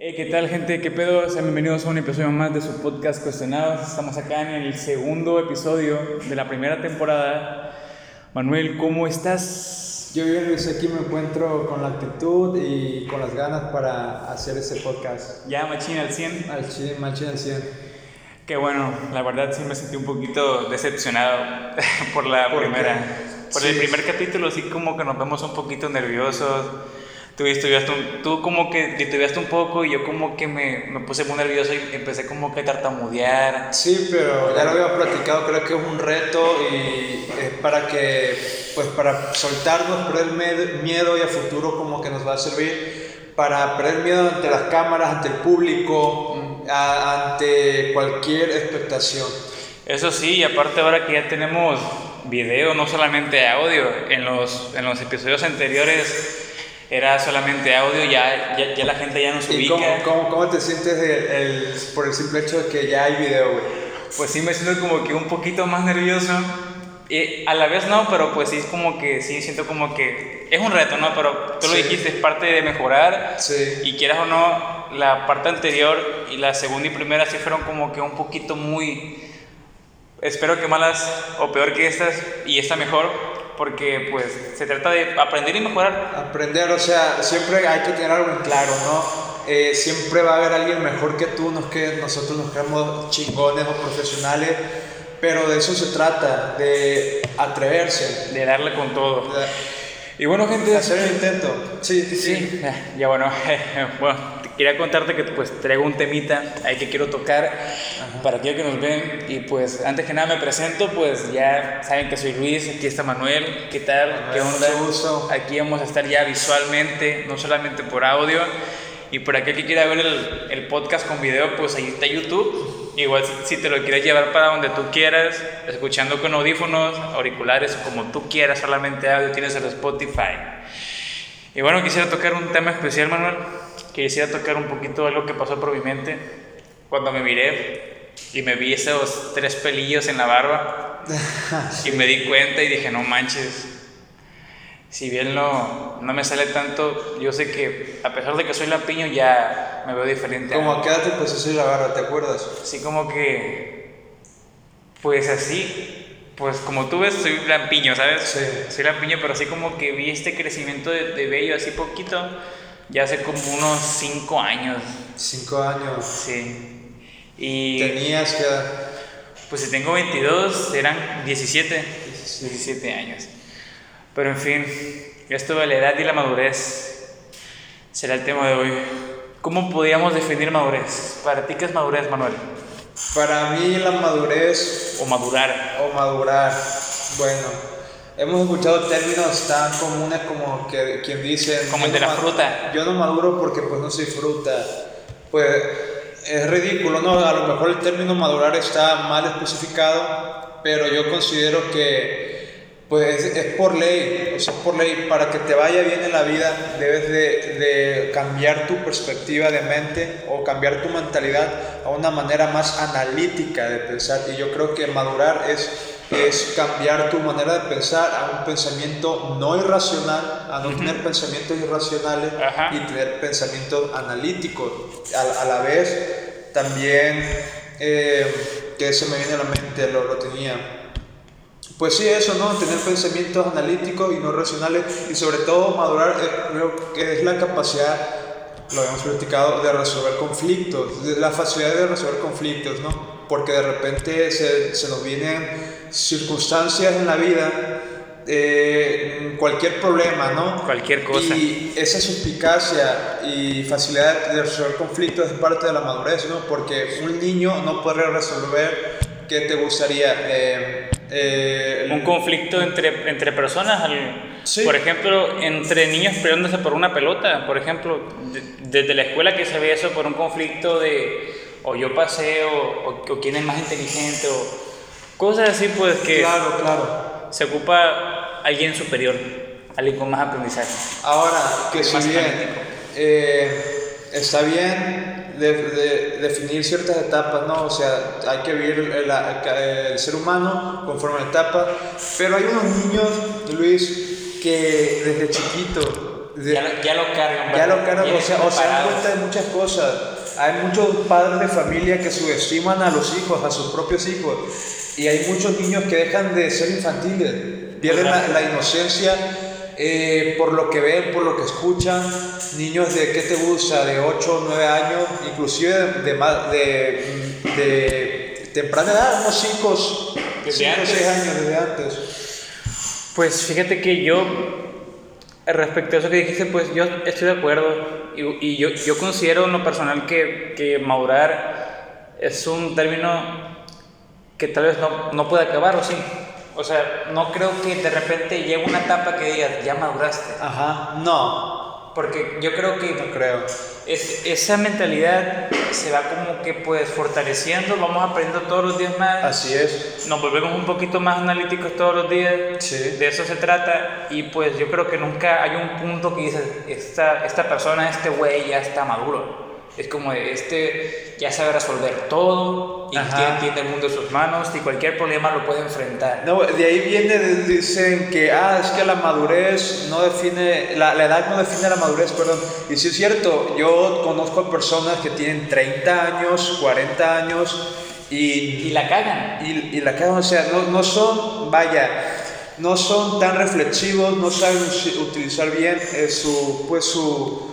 ¿qué tal gente? ¿Qué pedo? Sean bienvenidos a un episodio más de su podcast Cuestionados. Estamos acá en el segundo episodio de la primera temporada. Manuel, ¿cómo estás? Yo bien, Luis, aquí me encuentro con la actitud y con las ganas para hacer este podcast. Ya, machina al 100. Al 100, machina al 100. Qué bueno, la verdad sí me sentí un poquito decepcionado por la primera. Por el primer capítulo sí como que nos vemos un poquito nerviosos tú, estudiaste un, tú como que estudiaste un poco y yo como que me, me, puse muy nervioso y empecé como que a tartamudear. Sí, pero ya lo había platicado, creo que es un reto y es para que, pues para soltarnos, por el miedo y a futuro como que nos va a servir para perder miedo ante las cámaras, ante el público, ante cualquier expectación. Eso sí, y aparte ahora que ya tenemos video, no solamente audio, en los, en los episodios anteriores era solamente audio, ya, ya, la gente ya nos ubica. ¿Y cómo, cómo, te sientes el, por el simple hecho de que ya hay video, güey? Pues sí me siento como que un poquito más nervioso. Y a la vez no, pero pues sí es como que, sí siento como que es un reto, ¿no? Pero tú lo dijiste, es parte de mejorar. Sí. Y quieras o no, la parte anterior y la segunda y primera sí fueron como que un poquito muy... Espero que malas o peor que estas y esta mejor, porque pues se trata de aprender y mejorar. Aprender, o sea, siempre hay que tener algo en claro, ¿no? Eh, siempre va a haber alguien mejor que tú, no es que nosotros nos creamos chingones o profesionales, pero de eso se trata, de atreverse. De darle con todo. y bueno, gente... Hacer el intento. Sí, sí, sí. Ya bueno, bueno quería contarte que pues traigo un temita ahí que quiero tocar para aquellos que nos ven y pues antes que nada me presento, pues ya saben que soy Luis, aquí está Manuel, ¿qué tal? ¿Qué onda? Aquí vamos a estar ya visualmente, no solamente por audio. Y por aquel que quiera ver el, el podcast con video, pues ahí está YouTube. Igual si, si, te lo quieres llevar para donde tú quieras, escuchando con audífonos, auriculares, como tú quieras, solamente audio, tienes el Spotify. Y bueno, quisiera tocar un tema especial, Manuel quisiera tocar un poquito algo que pasó por mi mente cuando me miré y me vi esos tres pelillos en la barba y me di cuenta y dije, no manches, si bien no, no me sale tanto, yo sé que a pesar de que soy lampiño ya me veo diferente. ¿Cómo a qué edad te la barba, te acuerdas? Sí, como que, pues así, pues como tú ves, soy lampiño, ¿sabes? Sí. Soy lampiño, pero así como que vi este crecimiento de, de vello así poquito ya hace como unos 5 años. 5 años. Sí. Y ¿Tenías que Pues si tengo 22, eran 17. 17 años. Pero en fin, esto de la edad y la madurez será el tema de hoy. ¿Cómo podríamos definir madurez? ¿Para ti qué es madurez, Manuel? Para mí la madurez... O madurar. O madurar. Bueno, hemos escuchado términos tan comunes como que quien dice... Como el de la fruta. Yo no maduro porque pues no soy fruta. Pues es ridículo, ¿no? A lo mejor el término madurar está mal especificado, pero yo considero que pues es, por ley, o sea, por ley, para que te vaya bien en la vida debes de, de, cambiar tu perspectiva de mente o cambiar tu mentalidad a una manera más analítica de pensar. Y yo creo que madurar es es cambiar tu manera de pensar a un pensamiento no irracional, a no tener pensamientos irracionales y tener pensamientos analíticos. A, la vez, también, eh, que eso me viene a la mente, lo, lo tenía. Pues sí, eso, ¿no? Tener pensamientos analíticos y no racionales y sobre todo madurar, eh, creo que es la capacidad, lo habíamos platicado, de resolver conflictos, la facilidad de resolver conflictos, ¿no? Porque de repente se, se nos vienen circunstancias en la vida, eh, cualquier problema, ¿no? Cualquier cosa. Y esa suspicacia y facilidad de resolver conflictos es parte de la madurez, ¿no? Porque un niño no puede resolver, ¿qué te gustaría? Eh, eh, un conflicto entre, entre personas, por ejemplo, entre niños peleándose por una pelota, por ejemplo, desde la escuela que se ve eso por un conflicto de o yo pasé o, o, o quién es más inteligente o Cosas así, pues que. Claro, claro. Se ocupa alguien superior, alguien con más aprendizaje. Ahora, que si bien eh, está bien de, definir ciertas etapas, ¿no? O sea, hay que vivir el, el, ser humano conforme a etapas, pero hay unos niños, Luis, que desde chiquito ya, lo, ya, lo cargan. Ya lo cargan, o sea, o se dan cuenta de muchas cosas. Hay muchos padres de familia que subestiman a los hijos, a sus propios hijos. Y hay muchos niños que dejan de ser infantiles, pierden la, la inocencia eh, por lo que ven, por lo que escuchan, niños de, ¿qué te gusta? De 8 o 9 años, inclusive de, de, de, temprana edad, unos 5 o 6 años desde antes. Pues fíjate que yo, respecto a eso que dijiste, pues yo estoy de acuerdo y, yo, considero en lo personal que, que madurar es un término que tal vez no, no puede acabar, ¿o sí? O sea, no creo que de repente llegue una etapa que digas, ya maduraste. Ajá, no. Porque yo creo que... No creo. Es, esa mentalidad se va como que pues fortaleciendo, vamos aprendiendo todos los días más. Así es. Nos volvemos un poquito más analíticos todos los días. Sí. De eso se trata. Y pues yo creo que nunca hay un punto que dices, esta, esta persona, este güey ya está maduro. Es como este ya sabe resolver todo y tiene, el mundo en sus manos y cualquier problema lo puede enfrentar. No, de ahí viene, dicen que, ah, es que la madurez no define, la, la edad no define la madurez, perdón. Y sí es cierto, yo conozco a personas que tienen 30 años, 40 años y... Y la cagan. Y, y la cagan, o sea, no, no son, vaya, no son tan reflexivos, no saben utilizar bien eh, su, pues su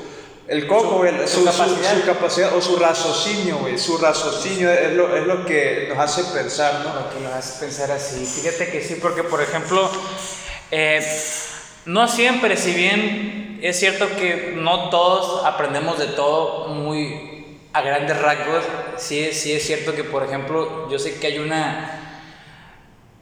el coco, su, capacidad. o su raciocinio, güey. Su raciocinio es lo, es lo que nos hace pensar, ¿no? Lo que nos hace pensar así. Fíjate que sí, porque por ejemplo, eh, no siempre, si bien es cierto que no todos aprendemos de todo muy a grandes rasgos, sí, sí es cierto que, por ejemplo, yo sé que hay una.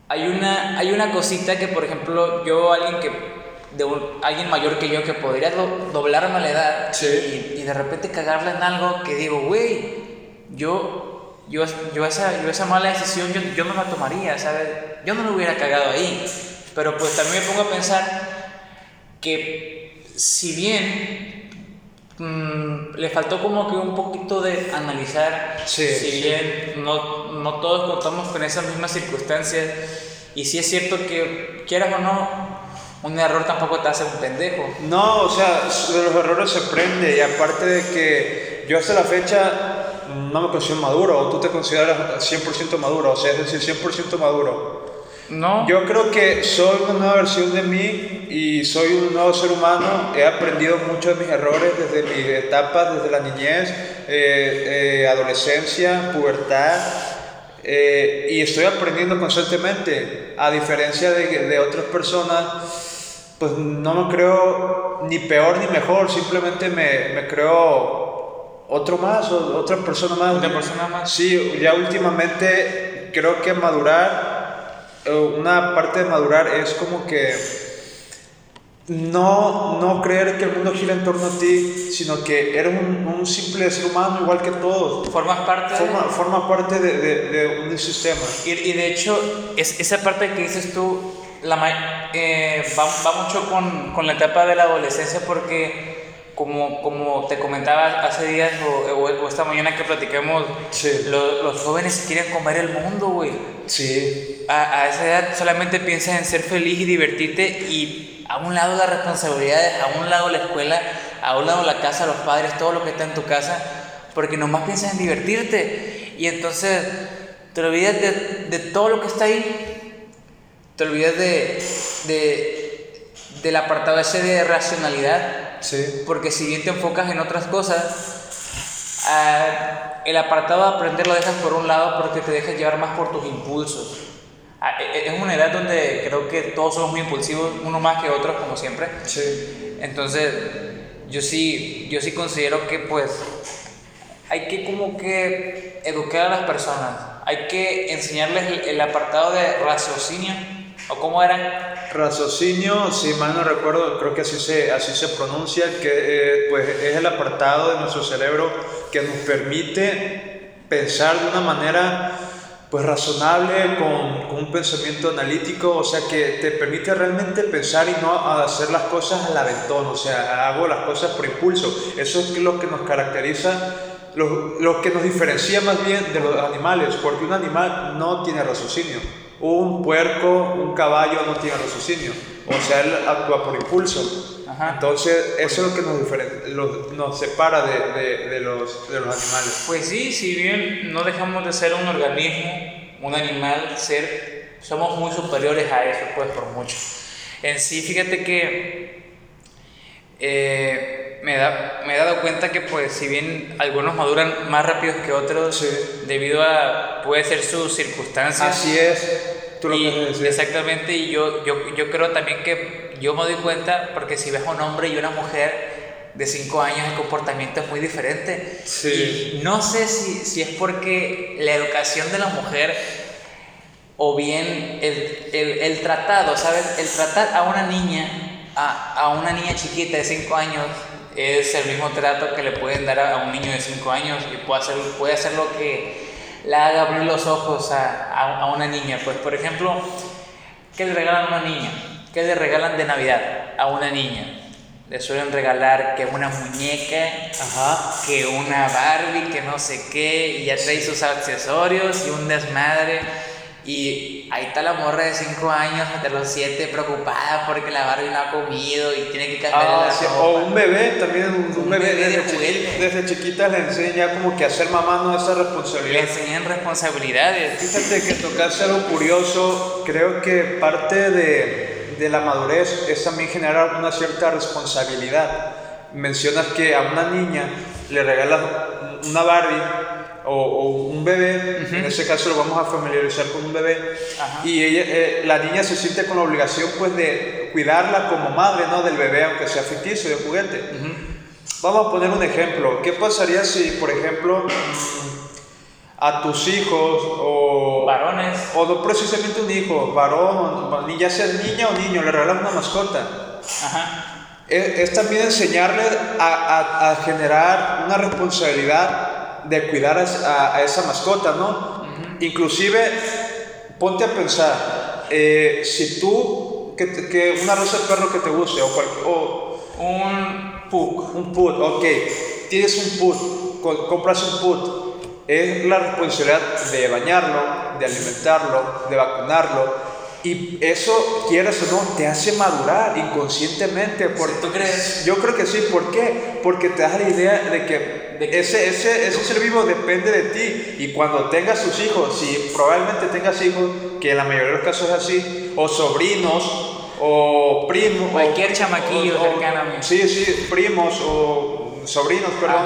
Hay una, hay una cosita que, por ejemplo, yo, alguien que de alguien mayor que yo que podría doblarme a la edad y, de repente cagarle en algo que digo, güey, yo, yo, yo, esa, yo esa mala decisión yo, yo no la tomaría, ¿sabes? Yo no lo hubiera cagado ahí. Pero pues también me pongo a pensar que si bien mm, le faltó como que un poquito de analizar, si bien no, no todos contamos con esas mismas circunstancias, y si es cierto que quieras o no, un error tampoco te hace un pendejo. No, o sea, de los errores se aprende y aparte de que yo hasta la fecha no me considero maduro o tú te consideras 100% maduro, o sea, es decir, 100% maduro. No. Yo creo que soy una nueva versión de mí y soy un nuevo ser humano. He aprendido muchos de mis errores desde mis etapas, desde la niñez, eh, eh, adolescencia, pubertad. Eh, y estoy aprendiendo constantemente, a diferencia de, de otras personas pues no me creo ni peor ni mejor, simplemente me, me creo otro más, otra persona más. Otra persona más. Sí, ya últimamente creo que madurar, eh, una parte de madurar es como que no, no creer que el mundo gira en torno a ti, sino que eres un, un simple ser humano igual que todos. Formas parte forma, forma parte de, de, de, un sistema. Y, y de hecho, es, esa parte que dices tú la, eh, va, mucho con, con, la etapa de la adolescencia porque, como, como te comentaba hace días o, esta mañana que platicamos, los, los jóvenes quieren comer el mundo, güey. Sí. A, a, esa edad solamente piensas en ser feliz y divertirte y a un lado las responsabilidades, a un lado la escuela, a un lado la casa, los padres, todo lo que está en tu casa, porque nomás piensas en divertirte y entonces te olvidas de, de todo lo que está ahí te olvidas de, de, del apartado ese de racionalidad. Sí. Porque si bien te enfocas en otras cosas, ah, el apartado de aprender lo dejas por un lado porque te dejas llevar más por tus impulsos. Ah, e, e, es una edad donde creo que todos somos muy impulsivos, uno más que otros, como siempre. Sí. Entonces, yo sí, yo sí considero que pues hay que como que educar a las personas, hay que enseñarles el apartado de raciocinio ¿O cómo era? Raciocinio, si mal no recuerdo, creo que así se, así se pronuncia, que eh, pues es el apartado de nuestro cerebro que nos permite pensar de una manera pues razonable, con, con, un pensamiento analítico, o sea que te permite realmente pensar y no hacer las cosas al aventón, o sea, hago las cosas por impulso. Eso es lo que nos caracteriza, lo, lo que nos diferencia más bien de los animales, porque un animal no tiene raciocinio. Un puerco, un caballo no tiene raciocinio. O sea, él actúa por impulso. Entonces, eso es lo que nos, nos separa de, de, de, los, de los animales. Pues sí, si bien no dejamos de ser un organismo, un animal, ser, somos muy superiores a eso, pues por mucho. En sí, fíjate que eh, me, da, me he dado cuenta que pues si bien algunos maduran más rápido que otros, debido a, puede ser sus circunstancias. Así es. Tú lo y, exactamente, y yo, yo, yo creo también que yo me doy cuenta, porque si ves a un hombre y una mujer de 5 años, el comportamiento es muy diferente. Sí. Y no sé si, si es porque la educación de la mujer o bien el, el, el, tratado, ¿sabes? El tratar a una niña, a, a una niña chiquita de 5 años, es el mismo trato que le pueden dar a, un niño de 5 años y puede hacer, puede hacer lo que la haga abrir los ojos a, a, a una niña. Pues, por ejemplo, ¿qué le regalan a una niña? ¿Qué le regalan de Navidad a una niña? Le suelen regalar que una muñeca, que una Barbie, que no sé qué, y ya trae sus accesorios y un desmadre. Y ahí está la morra de 5 años, de los 7, preocupada porque la Barbie no ha comido y tiene que cambiar ah, O un bebé, también un, bebé, desde, desde, chiquita le enseña como que hacer mamá no esa responsabilidad. Le enseñan responsabilidades. Fíjate que tocaste algo curioso, creo que parte de, de la madurez es también generar una cierta responsabilidad. Mencionas que a una niña le regalas una Barbie o, un bebé, en ese caso lo vamos a familiarizar con un bebé, y ella, eh, la niña se siente con la obligación pues de cuidarla como madre ¿no? del bebé, aunque sea ficticio, de juguete. Vamos a poner un ejemplo. ¿Qué pasaría si, por ejemplo, a tus hijos o... Varones. O no precisamente un hijo, varón, ya sea niña o niño, le regalan una mascota? Es, también enseñarle a, a, a generar una responsabilidad de cuidar a, esa mascota, ¿no? Inclusive, ponte a pensar, eh, si tú, que, que, una raza de perro que te guste, o, o un pug, un pug, ok, tienes un pug, compras un pug, es la responsabilidad de bañarlo, de alimentarlo, de vacunarlo, y eso, quieras o no, te hace madurar inconscientemente. ¿Tú crees? Yo creo que sí. ¿Por qué? Porque te das la idea de que, ese, ese, ese ser vivo depende de ti. Y cuando tengas sus hijos, si probablemente tengas hijos, que en la mayoría de los casos es así, o sobrinos, o primos. Cualquier chamaquillo cercano a mí. Sí, sí, primos o sobrinos, perdón.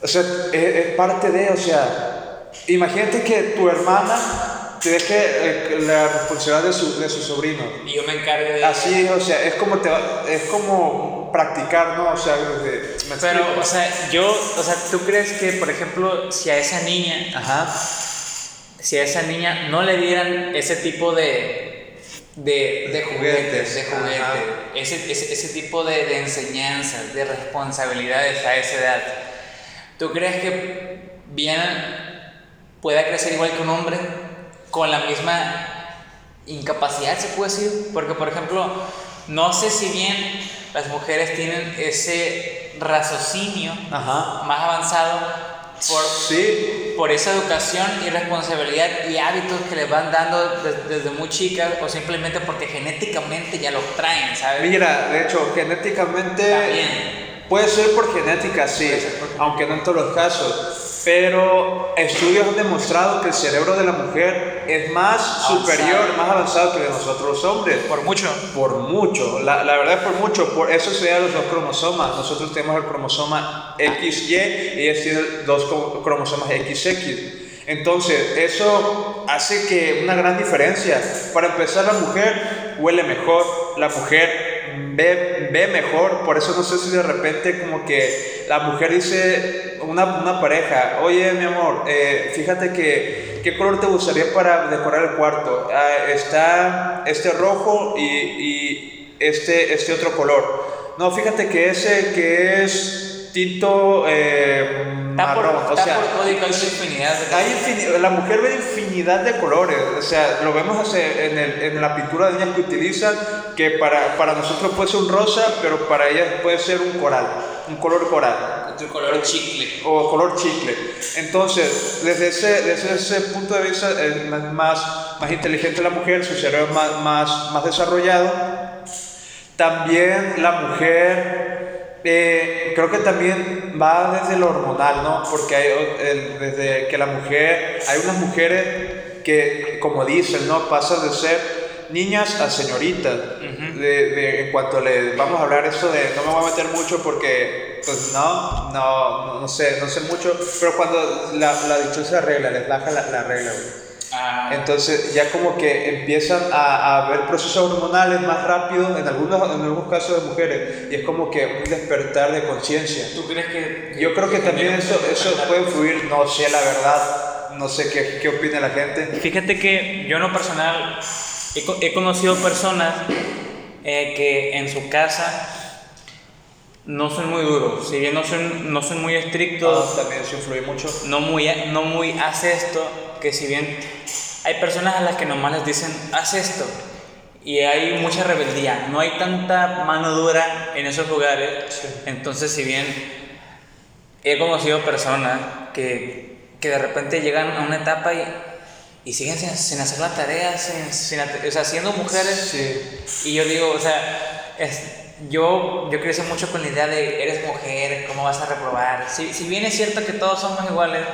O sea, es parte de, o sea, imagínate que tu hermana te deje eh, la responsabilidad de su, de su sobrino. Y yo me encargo de... Así, o sea, es como, te, es como practicar, ¿no? O sea, Pero, o sea, yo, o sea, ¿tú crees que, por ejemplo, si a esa niña... Ajá. Si a esa niña no le dieran ese tipo de... De, de juguetes, de juguete, ese, ese, ese, tipo de, de enseñanzas, de responsabilidades a esa edad, ¿tú crees que bien pueda crecer igual que un hombre? Con la misma incapacidad, se puede decir. Porque, por ejemplo, no sé si bien las mujeres tienen ese raciocinio más avanzado por, sí. por esa educación y responsabilidad y hábitos que les van dando desde, muy chicas o simplemente porque genéticamente ya los traen, ¿sabes? Mira, de hecho, genéticamente... También. Puede ser por genética, sí, aunque no en todos los casos pero estudios han demostrado que el cerebro de la mujer es más superior, más avanzado que nosotros los hombres. Por mucho. Por mucho, la, la verdad es por mucho, por eso se dan los dos cromosomas. Nosotros tenemos el cromosoma XY y ellos tienen dos cromosomas XX. Entonces, eso hace que una gran diferencia. Para empezar, la mujer huele mejor, la mujer ve, ve mejor, por eso no sé si de repente como que la mujer dice, una, una pareja, oye mi amor, eh, fíjate que, ¿qué color te gustaría para decorar el cuarto? Ah, está este rojo y, y, este, este otro color. No, fíjate que ese que es tinto... Eh, o sea, infinidad hay la mujer ve infinidad de colores, o sea, lo vemos en, el, en la pintura de niñas que utilizan, que para, para nosotros puede ser un rosa, pero para ellas puede ser un coral, un color coral. Un color chicle. O color chicle. Entonces, desde ese, desde ese punto de vista, es más, más inteligente la mujer, su cerebro es más, más, más desarrollado También la mujer, eh, creo que también va desde lo hormonal, ¿no? Porque hay, desde que la mujer, hay unas mujeres que, como dicen, ¿no? Pasan de ser niñas a señoritas. de, en cuanto le vamos a hablar eso de, no me voy a meter mucho porque, pues no, no, no, sé, no sé mucho, pero cuando la, la dichosa regla, les baja la, la regla, ah. Entonces ya como que empiezan a, a haber procesos hormonales más rápido en algunos, en algunos casos de mujeres y es como que un despertar de conciencia. ¿Tú crees que...? Yo creo que también eso, eso puede influir, no sé la verdad, no sé qué, qué opina la gente. Fíjate que yo en lo personal He, conocido personas eh, que en su casa no son muy duros, si bien no son, no son muy estrictos, ah, también eso influye mucho. No muy, no muy haz esto, que si bien hay personas a las que nomás les dicen haz esto y hay mucha rebeldía, no hay tanta mano dura en esos lugares, entonces si bien he conocido personas que, que de repente llegan a una etapa y y siguen sin, hacer la tarea, sin, o sea, siendo mujeres. Y yo digo, o sea, es, yo, yo crecí mucho con la idea de eres mujer, ¿cómo vas a reprobar? Si, si bien es cierto que todos somos iguales,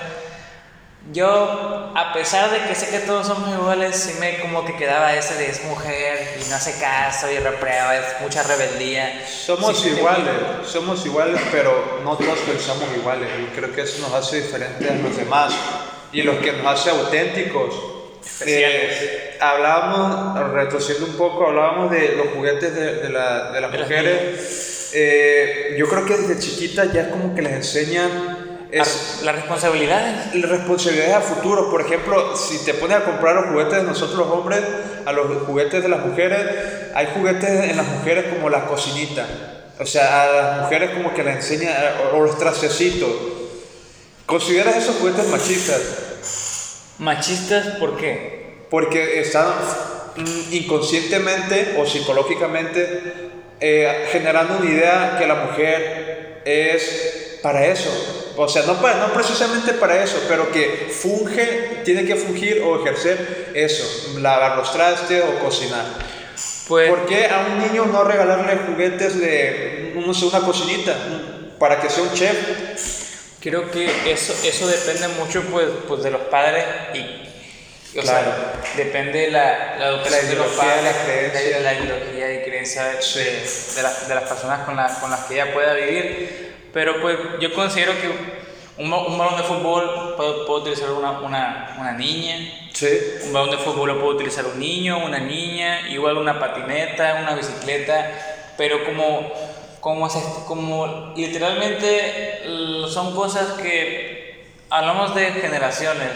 yo, a pesar de que sé que todos somos iguales, sí me como que quedaba ese de es mujer y no hace caso y reprueba, es mucha rebeldía. Somos iguales, somos iguales, pero no todos pensamos iguales y creo que eso nos hace diferentes a los demás y los que nos hace auténticos. Eh, hablábamos, retrocediendo un poco, hablábamos de los juguetes de, de, la, de las mujeres. Eh, yo creo que desde chiquita ya es como que les enseñan es las responsabilidades. Las responsabilidades a futuro. Por ejemplo, si te pones a comprar los juguetes de nosotros los hombres, a los juguetes de las mujeres, hay juguetes en las mujeres como la cocinita. O sea, a las mujeres como que les enseñan, o los trastecitos ¿Consideras esos juguetes machistas? ¿Machistas por qué? Porque están mm, inconscientemente o psicológicamente eh, generando una idea que la mujer es para eso. O sea, no, para, no precisamente para eso, pero que funge, tiene que fungir o ejercer eso, lavar los trastes o cocinar. Pues, ¿Por qué a un niño no regalarle juguetes de, no sé, una cocinita para que sea un chef? Creo que eso, eso depende mucho pues, pues de los padres y, o sea, depende de la, la educación de los padres, la, la ideología y creencia de, de, de, las personas con, con las que ella pueda vivir. Pero pues yo considero que un, un balón de fútbol puede, utilizar una, una, una niña. Sí. Un balón de fútbol lo puede utilizar un niño, una niña, igual una patineta, una bicicleta, pero como como, como literalmente son cosas que hablamos de generaciones.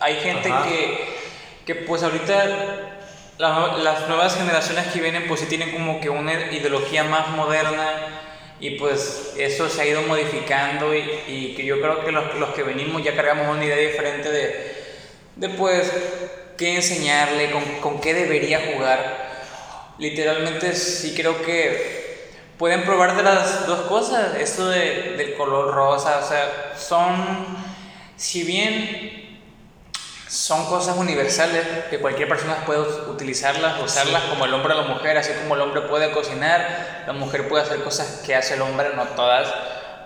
Hay gente que, que pues ahorita las nuevas generaciones que vienen pues sí tienen como que una ideología más moderna y pues eso se ha ido modificando y, y que yo creo que los, los, que venimos ya cargamos una idea diferente de, de pues qué enseñarle, con, con qué debería jugar. Literalmente sí creo que pueden probar de las dos cosas, esto de, del color rosa, o sea, son, si bien son cosas universales, que cualquier persona puede utilizarlas, usarlas como el hombre o la mujer, así como el hombre puede cocinar, la mujer puede hacer cosas que hace el hombre, no todas,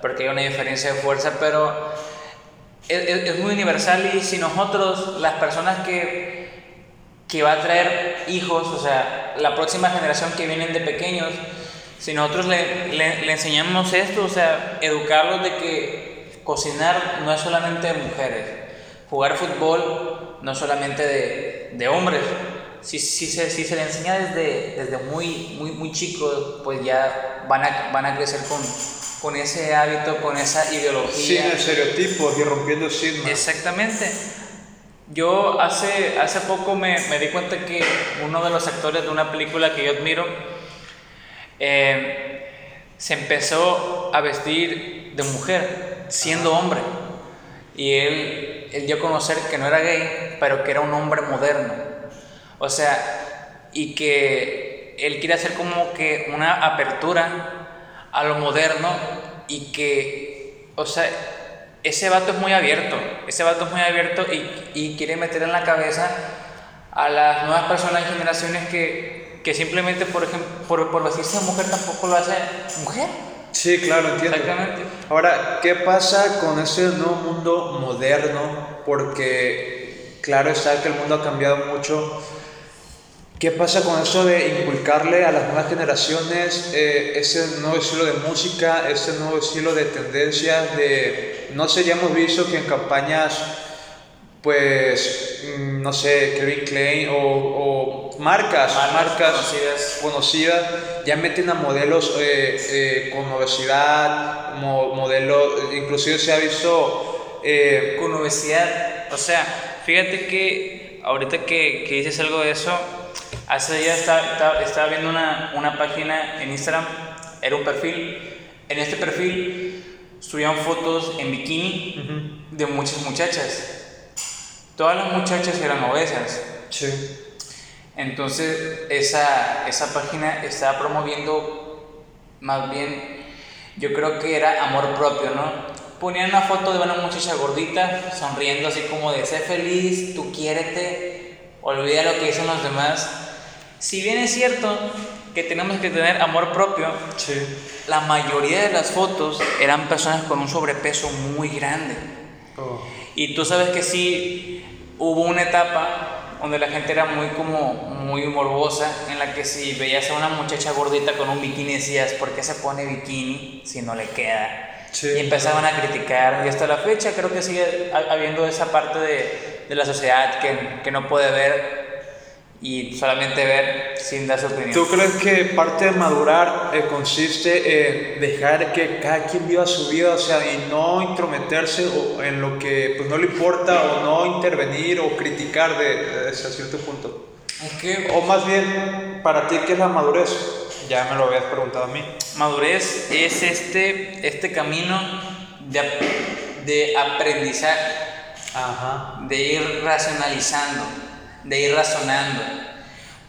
porque hay una diferencia de fuerza, pero es, es muy universal y si nosotros, las personas que, que va a traer hijos, o sea, la próxima generación que vienen de pequeños, si nosotros le, le, enseñamos esto, o sea, educarlos de que cocinar no es solamente de mujeres, jugar fútbol no es solamente de, de hombres. Si, si, se, si se le enseña desde, desde muy, muy, muy chico, pues ya van a, van a crecer con, con ese hábito, con esa ideología. Sin estereotipos y rompiendo signos. Exactamente. Yo hace, hace poco me, me di cuenta que uno de los actores de una película que yo admiro, eh, se empezó a vestir de mujer, siendo hombre. Y él, él dio a conocer que no era gay, pero que era un hombre moderno. O sea, y que él quiere hacer como que una apertura a lo moderno y que, o sea, ese vato es muy abierto, ese vato es muy abierto y, y quiere meter en la cabeza a las nuevas personas y generaciones que, que simplemente, por ejemplo, por, por vestirse de mujer tampoco lo hace mujer. Sí, claro, entiendo. Exactamente. Ahora, ¿qué pasa con ese nuevo mundo moderno? Porque claro está que el mundo ha cambiado mucho. ¿Qué pasa con eso de inculcarle a las nuevas generaciones eh, ese nuevo estilo de música, ese nuevo estilo de tendencias? De, no sé, ya hemos visto que en campañas, pues, mm, no sé, Kevin Klein o, o marcas, Marcas marcas conocidas. conocidas, ya meten a modelos eh, eh, con obesidad, mo- modelos, inclusive se ha visto... eh, Con obesidad. O sea, fíjate que ahorita que, que dices algo de eso, hace días estaba, estaba, estaba viendo una, una página en Instagram, era un perfil. En este perfil subían fotos en bikini de muchas muchachas. Todas las muchachas eran obesas. sí. Entonces, esa, esa página estaba promoviendo más bien, yo creo que era amor propio, ¿no? Ponían una foto de una muchacha gordita, sonriendo así como de sé feliz, tú quiérete, olvida lo que dicen los demás. Si bien es cierto que tenemos que tener amor propio, Sí. la mayoría de las fotos eran personas con un sobrepeso muy grande. Oh. Y tú sabes que sí hubo una etapa donde la gente era muy como muy morbosa, en la que si veías a una muchacha gordita con un bikini decías, ¿por qué se pone bikini si no le queda? Sí. Y empezaban a criticar, y hasta la fecha creo que sigue ha- habiendo esa parte de, de la sociedad que, que no puede ver y solamente ver sin dar su opinión. ¿Tú crees que parte de madurar eh, consiste en dejar que cada quien viva su vida, o sea, y no intrometerse o- en lo que pues, no le importa o no intervenir o criticar de, de hasta cierto punto? Es que O más bien, para ti, ¿qué es la madurez? Ya me lo habías preguntado a mí. madurez es este, este camino de, de aprendizaje. Ajá. de ir racionalizando, de ir razonando.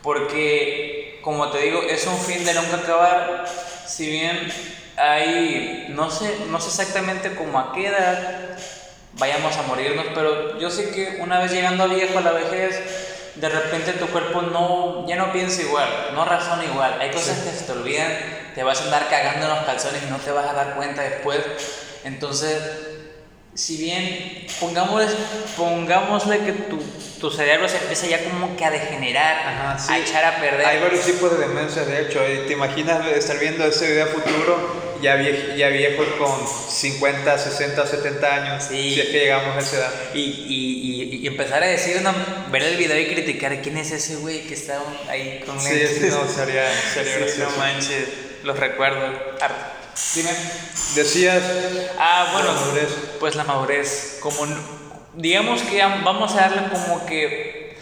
Porque, como te digo, es un fin de nunca acabar. Si bien hay, no sé, no sé exactamente cómo a qué edad vayamos a morirnos, pero yo sé que una vez llegando a viejo a la vejez, de repente tu cuerpo no, ya no piensa igual, no razona igual. Hay cosas que se te olvidan, te vas a andar cagando en los calzones y no te vas a dar cuenta después. Entonces, si bien pongámosle, pongámosle que tu, tu cerebro se empieza ya como que a degenerar, Ajá, sí. a echar a perder. Hay varios tipos de demencia, de hecho. ¿Te imaginas estar viendo ese video futuro ya, vie- ya viejo con 50, 60, 70 años? Sí. Si es que llegamos a esa edad. Y, y, y, y empezar a decir, una, ver el video y criticar quién es ese güey que está ahí con Sí, lentes?" sí, no, sería, sería Sí, gracioso. no manches, los recuerdo. Ar- Dime. Decías. Ah, bueno, La madurez. pues la madurez, como digamos que am- vamos a darle como que,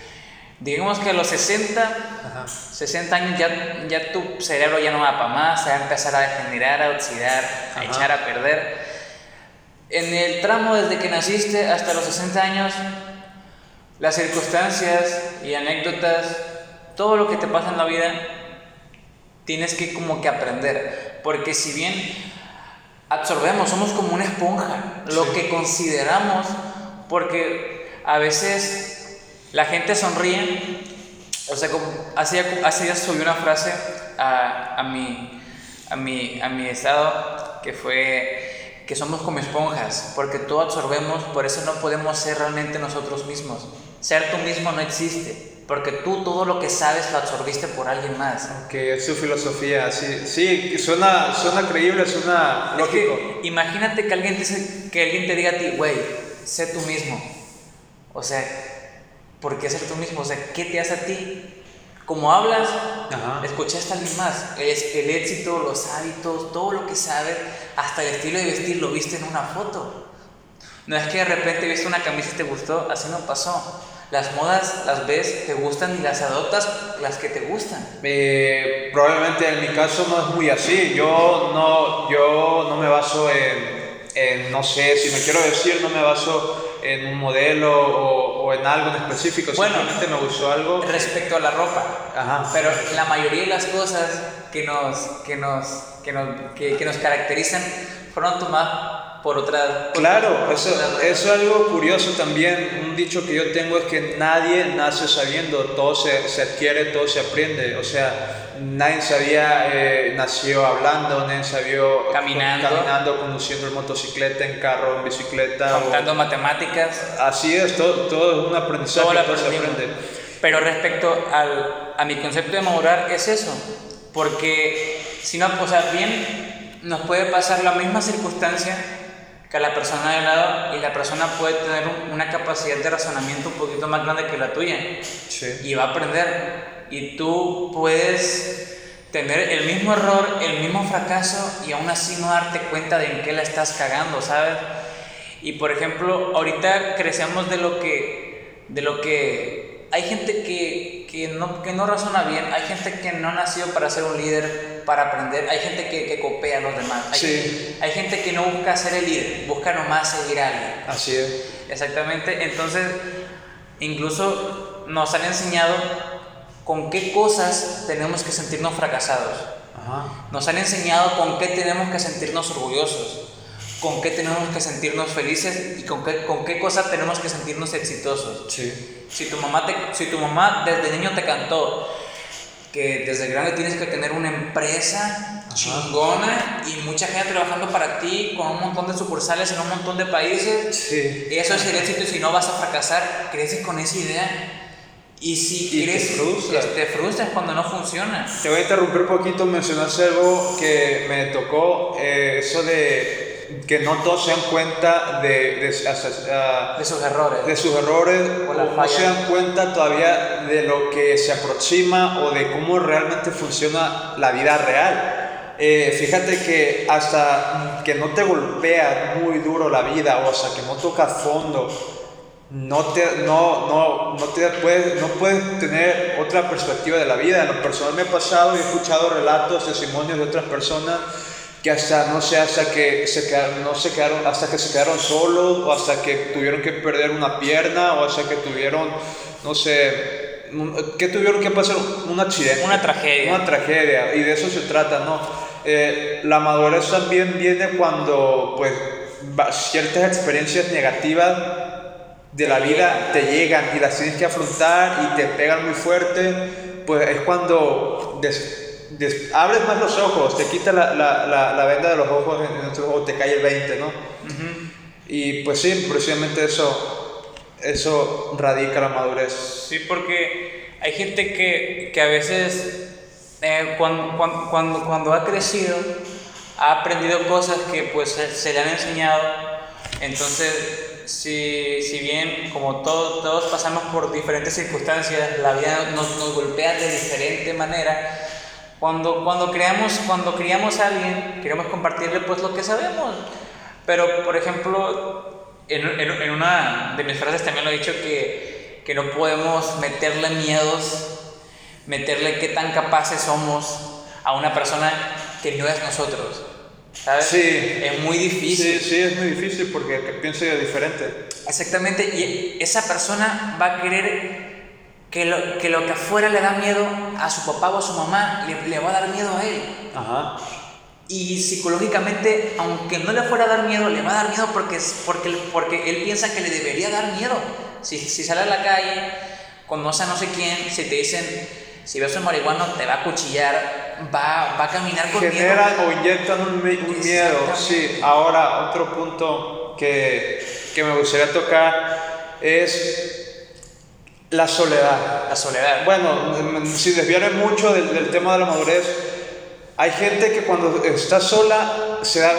digamos que a los 60, Ajá. 60 años ya, ya tu cerebro ya no va para más, se va a empezar a degenerar, a oxidar, a Ajá. echar a perder. En el tramo desde que naciste hasta los 60 años, las circunstancias y anécdotas, todo lo que te pasa en la vida, tienes que como que aprender. Porque si bien absorbemos, somos como una esponja, lo Sí. que consideramos, porque a veces la gente sonríe, o sea, como hace, hace días subí una frase a, a, mi, a, mi, a mi estado que fue que somos como esponjas, porque todo absorbemos, por eso no podemos ser realmente nosotros mismos. Ser tú mismo no existe, porque tú todo lo que sabes lo absorbiste por alguien más. Que es su filosofía, sí, sí, suena, suena creíble, suena Es lógico. que imagínate que alguien, te, dice- que alguien te diga a ti, güey, sé tú mismo. O sea, ¿por qué ser tú mismo? O sea, ¿qué te hace a ti? Como hablas, Ajá. escuchaste a alguien más. Es el éxito, los hábitos, todo lo que sabes, hasta el estilo de vestir lo viste en una foto. No es que de repente viste una camisa y te gustó, así no pasó. Las modas las ves, te gustan y las adoptas las que te gustan. Eh, probablemente en mi caso no es muy así. Yo no, yo no me baso en, en, no sé, si me quiero decir, no me baso en un modelo o, o en algo en específico. Bueno. Simplemente me gustó algo. Respecto a la ropa, Ajá. Pero la mayoría de las cosas que nos, que nos, que nos, que, que nos caracterizan fueron tomadas por otra... claro, eso, eso, es algo curioso también. Un dicho que yo tengo es que nadie nace sabiendo, todo se, se adquiere, todo se aprende. O sea, nadie sabía, eh, nació hablando, nadie sabía caminando. caminando, conduciendo en motocicleta, en carro, en bicicleta. Contando matemáticas. Así es, todo, todo es un aprendizaje, todo, se aprende. Pero respecto al, a mi concepto de madurar, es eso. Porque si no, o sea, bien, nos puede pasar la misma circunstancia que a la persona de lado y la persona puede tener una capacidad de razonamiento un poquito más grande que la tuya. Sí. Y va a aprender y tú puedes tener el mismo error, el mismo fracaso y aún así no darte cuenta de en qué la estás cagando, ¿sabes? Y por ejemplo, ahorita crecemos de lo que, de lo que hay gente que, que, no, que no razona bien, hay gente que no ha nacido para ser un líder, para aprender, hay gente que, que copia a los demás, hay, sí. hay gente que no busca ser el líder, busca nomás seguir a alguien. Así es. Exactamente, entonces incluso nos han enseñado con qué cosas tenemos que sentirnos fracasados. Nos han enseñado con qué tenemos que sentirnos orgullosos, con qué tenemos que sentirnos felices y con qué, con qué cosas tenemos que sentirnos exitosos. Si, tu mamá te, si tu mamá desde niño te cantó que desde grande tienes que tener una empresa chingona y mucha gente trabajando para ti con un montón de sucursales en un montón de países, sí. eso es el éxito y si no vas a fracasar, creces con esa idea y si te frustras. te frustras cuando no funciona. Te voy a interrumpir un poquito, mencionaste algo que me tocó, eh, eso de que no todos se dan cuenta de, de, de sus errores. De sus errores, o, no se dan cuenta todavía de lo que se aproxima o de cómo realmente funciona la vida real. Eh, fíjate que hasta que no te golpea muy duro la vida, o sea, que no toca fondo, no, te, no, no, no, te puedes, no puedes tener otra perspectiva de la vida. En lo personal me ha pasado y he escuchado relatos, testimonios de otras personas que hasta, no sé, hasta que se quedaron, no se quedaron, hasta que se quedaron solos, o hasta que tuvieron que perder una pierna, o hasta que tuvieron, no sé, que tuvieron que pasar un accidente. Una tragedia. Una tragedia, y de eso se trata, ¿no? Eh, la madurez también viene cuando, pues, ciertas experiencias negativas de la vida te llegan y las tienes que afrontar y te pegan muy fuerte, pues es cuando abres más los ojos, te quita la, la, la, venda de los ojos o te cae el 20, ¿no? Y pues sí, precisamente eso, eso radica la madurez. Sí, porque hay gente que, que a veces eh, cuando, cuando, cuando, ha crecido ha aprendido cosas que pues se le han enseñado, entonces si, si bien como todos, todos pasamos por diferentes circunstancias, la vida nos, nos golpea de diferente manera, cuando, cuando, creamos, cuando criamos a alguien, queremos compartirle pues lo que sabemos. Pero, por ejemplo, en, en, una de mis frases también lo he dicho que, que no podemos meterle miedos, meterle qué tan capaces somos a una persona que no es nosotros. ¿Sabes? Sí. Es muy difícil. Sí, sí, es muy difícil porque piensa diferente. Exactamente, y esa persona va a querer que lo que, lo que afuera le da miedo a su papá o a su mamá, le, le va a dar miedo a él. Ajá. Y psicológicamente, aunque no le fuera a dar miedo, le va a dar miedo porque, porque, porque él piensa que le debería dar miedo. Si, si sale a la calle, conoce a no sé quién, si te dicen, si ves un marihuano te va a cuchillar, va, va a caminar con Generan o inyectan un, un miedo, sí. Ahora, otro punto que, que me gustaría tocar es la soledad. La soledad. Bueno, si desviarme mucho del, del tema de la madurez, hay gente que cuando está sola se da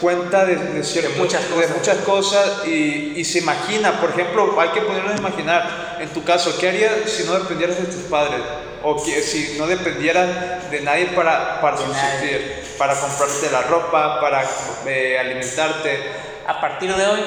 cuenta de, de, muchas cosas, de muchas cosas y, y, se imagina, por ejemplo, hay que ponernos a imaginar, en tu caso, ¿qué harías si no dependieras de tus padres? O que, si no dependieras de nadie para, para subsistir, para comprarte la ropa, para eh, alimentarte. A partir de hoy.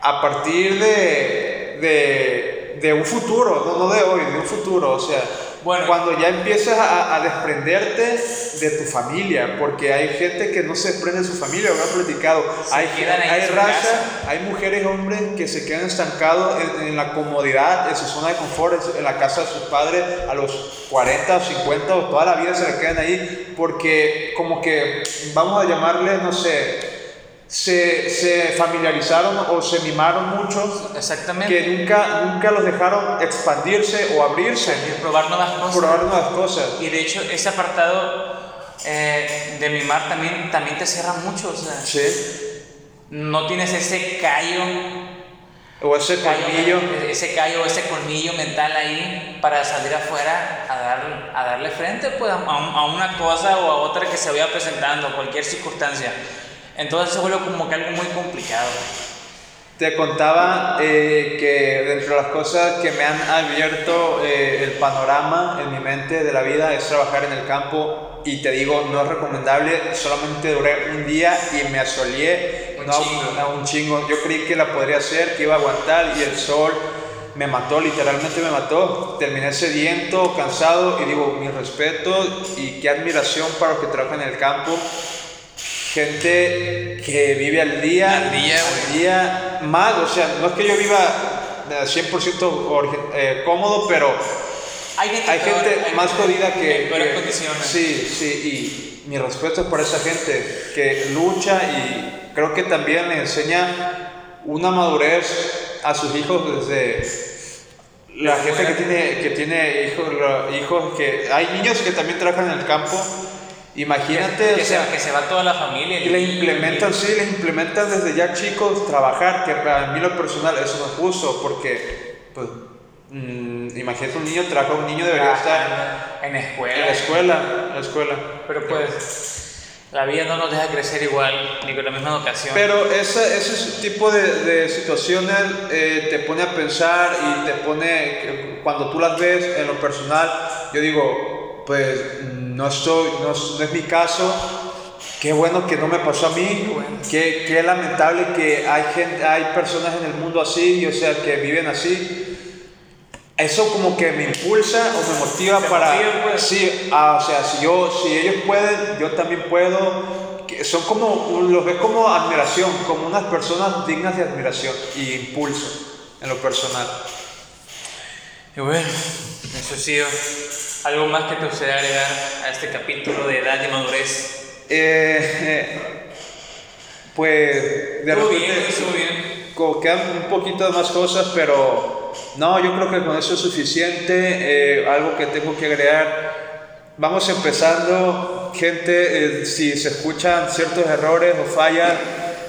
A partir de, de, de un futuro, no, no de hoy, de un futuro, o sea bueno. Cuando ya empiezas a, a, desprenderte de tu familia, porque hay gente que no se desprende de su familia, lo han platicado. hay, hay raza, hay mujeres, hombres que se quedan estancados en, en, la comodidad, en su zona de confort, en la casa de sus padres, a los 40 o 50 o toda la vida se le quedan ahí, porque como que vamos a llamarle, no sé, se, se familiarizaron o se mimaron mucho Exactamente. que nunca, nunca los dejaron expandirse o abrirse, Y probar nuevas cosas. probar nuevas cosas. Y de hecho, ese apartado eh, de mimar también, también te cierra mucho. O sea, Sí. no tienes ese callo, O ese callo- colmillo. ese callo, ese colmillo mental ahí para salir afuera a, dar, a darle frente pues, a, a una cosa o a otra que se vaya presentando, cualquier circunstancia. Entonces se vuelve como que algo muy complicado. Te contaba eh, que dentro de las cosas que me han abierto eh, el panorama en mi mente de la vida es trabajar en el campo. Y te digo, no es recomendable, solamente duré un día y me asolié, Un no, chingo. no, un chingo, yo creí que la podría hacer, que iba a aguantar y el sol me mató, literalmente me mató, terminé sediento, cansado y digo, mi respeto y qué admiración para los que trabajan en el campo, gente que vive al día, Al día, al día más, o sea, no es que yo viva eh, 100% orgi- eh, cómodo, pero Hay gente, hay peor, gente hay más jodida que... en condiciones. Sí, sí, y mi respeto es por esa gente que lucha y creo que también le enseña una madurez a sus hijos desde... La gente que tiene, que tiene hijos, hijos que... Hay niños que también trabajan en el campo. Imagínate, que, o se, sea, que se va toda la familia. y le implementan, sí, le implementan desde ya chicos trabajar, que para mí lo personal eso no es justo, porque, pues, mm, imagínate un niño, trabaja un niño, debería estar en en escuela. la escuela, en la escuela. Pero pues, la vida no nos deja crecer igual, ni con la misma educación. Pero ese, ese tipo de, de situaciones eh, te pone a pensar y te pone, que cuando tú las ves en lo personal, yo digo, pues no, estoy, no, es- no es mi caso, qué bueno que no me pasó a mí, bueno. qué, qué lamentable que hay, gente, hay personas en el mundo así, o sea, que viven así. Eso como que me impulsa o me motiva Te para... pues. Sí, ah, o sea, si, yo, si ellos pueden, yo también puedo. Que son como, los ves como admiración, como unas personas dignas de admiración y impulso en lo personal. Y bueno, eso ha sido algo más que te gustaría agregar a este capítulo de edad y madurez. Eh, eh, pues de Estuvo repente bien, estuvo bien. como quedan un poquito más cosas, pero no, yo creo que con eso es suficiente. Eh, algo que tengo que agregar. Vamos empezando, gente, eh, si se escuchan ciertos errores o fallas,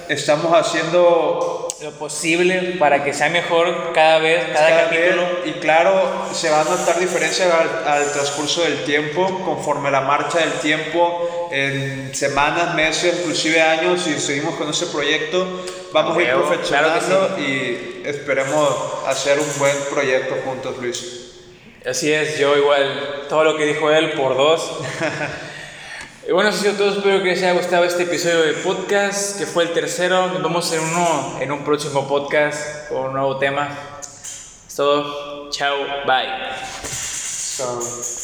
estamos haciendo Lo posible para que sea mejor cada vez, cada, cada capítulo. vez, y claro, se va a notar diferencia al, al transcurso del tiempo, conforme la marcha del tiempo, en semanas, meses, inclusive años, si seguimos con ese proyecto, vamos a ir perfeccionando claro y esperemos hacer un buen proyecto juntos, Luis. Así es, yo igual, todo lo que dijo él por dos. y bueno, eso ha sido todo. Espero que les haya gustado este episodio de podcast, que fue el tercero. Nos vemos en, uno, en un próximo podcast con un nuevo tema. Es todo. Chao, bye. So-